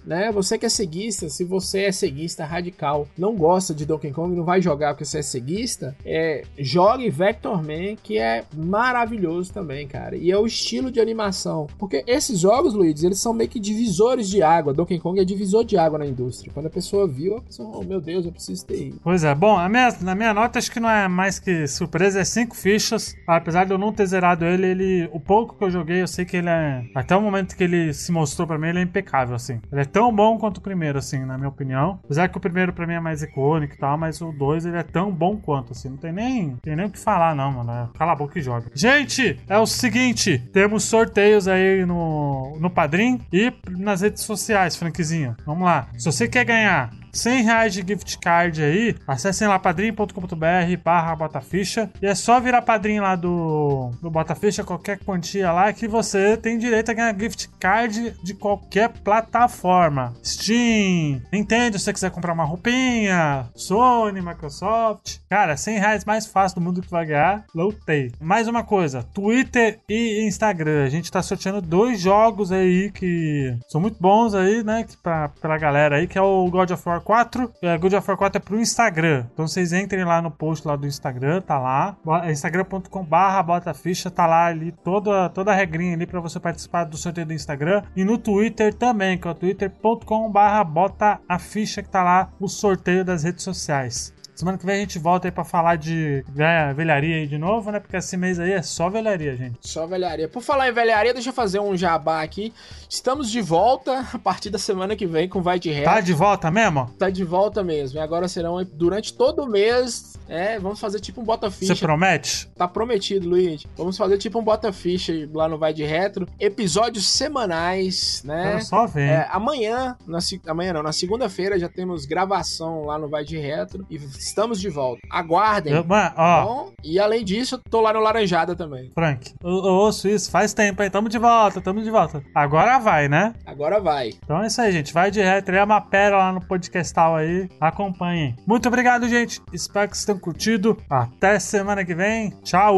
né? Você que é ceguista, se você é ceguista radical, não gosta de Donkey Kong, não vai jogar porque você é ceguista, é, jogue Vector Man, que é maravilhoso também, cara. E é o estilo de animação. Porque esses jogos, Luiz, eles são meio que divisores de água. Donkey Kong é divisor de água na indústria. Quando a pessoa viu, a pessoa, oh meu Deus, eu preciso ter isso. Pois é, bom, a minha, na minha nota acho que não é mais que surpresa, é cinco fichas. Apesar de eu não ter zerado ele, ele. O pouco que eu joguei, eu sei que ele é. Até o momento que ele se mostrou pra mim, ele é impecável, assim. Ele é tão bom quanto o primeiro, assim, na minha opinião. Apesar que o primeiro pra mim é mais icônico e tal, mas o dois ele é tão bom quanto, assim. Não tem nem, tem nem o que falar, não, mano. É, Cala a boca e joga. Gente, é o seguinte: temos sorteios aí no, no Padrim e nas redes sociais, Frankzinho. Vamos lá. Se você quer ganhar 100 reais de gift card aí, acessem lá padrim.com.br barra botaficha e é só virar padrinho lá do, do Botaficha, qualquer quantia lá, que você tem direito a ganhar gift card de qualquer plataforma. Steam, Nintendo, se você quiser comprar uma roupinha, Sony, Microsoft. Cara, 100 reais mais fácil do mundo que vai ganhar, lotei. Mais uma coisa, Twitter e Instagram. A gente tá sorteando dois jogos aí que são muito bons aí, né, que pra, pela galera aí, que é o God of War 4. É, God of War 4 é pro Instagram. Então vocês entrem lá no post lá do Instagram, tá lá. É instagram.com barra botaficha, tá lá ali toda, toda a regrinha ali pra você participar do sorteio do Instagram. E no Twitter também, que é o twitter.com barra bota a ficha, que tá lá o sorteio das redes sociais. Semana que vem a gente volta aí pra falar de é, velharia aí de novo, né? Porque esse mês aí é só velharia, gente. Só velharia. Por falar em velharia, deixa eu fazer um jabá aqui. Estamos de volta a partir da semana que vem com Vai de Ré. Tá de volta mesmo? Tá de volta mesmo. E agora serão durante todo o mês. É, vamos fazer tipo um bota Você ficha. promete? Tá prometido, Luiz. Vamos fazer tipo um bota ficha lá no Vai de Retro. Episódios semanais, né? Quero só ver. É, amanhã, na, amanhã não, na segunda-feira já temos gravação lá no Vai de Retro e Estamos de volta. Aguardem. Eu- tá ó, bom? E além disso, eu tô lá no Laranjada também. Frank, eu, eu ouço isso faz tempo, hein? Tamo de volta, tamo de volta. Agora vai, né? Agora vai. Então é isso aí, gente. Vai de retro, é uma pérola lá no podcastal aí. Acompanhem. Muito obrigado, gente. Espero que vocês tenham curtido. Até semana que vem. Tchau!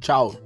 Tchau.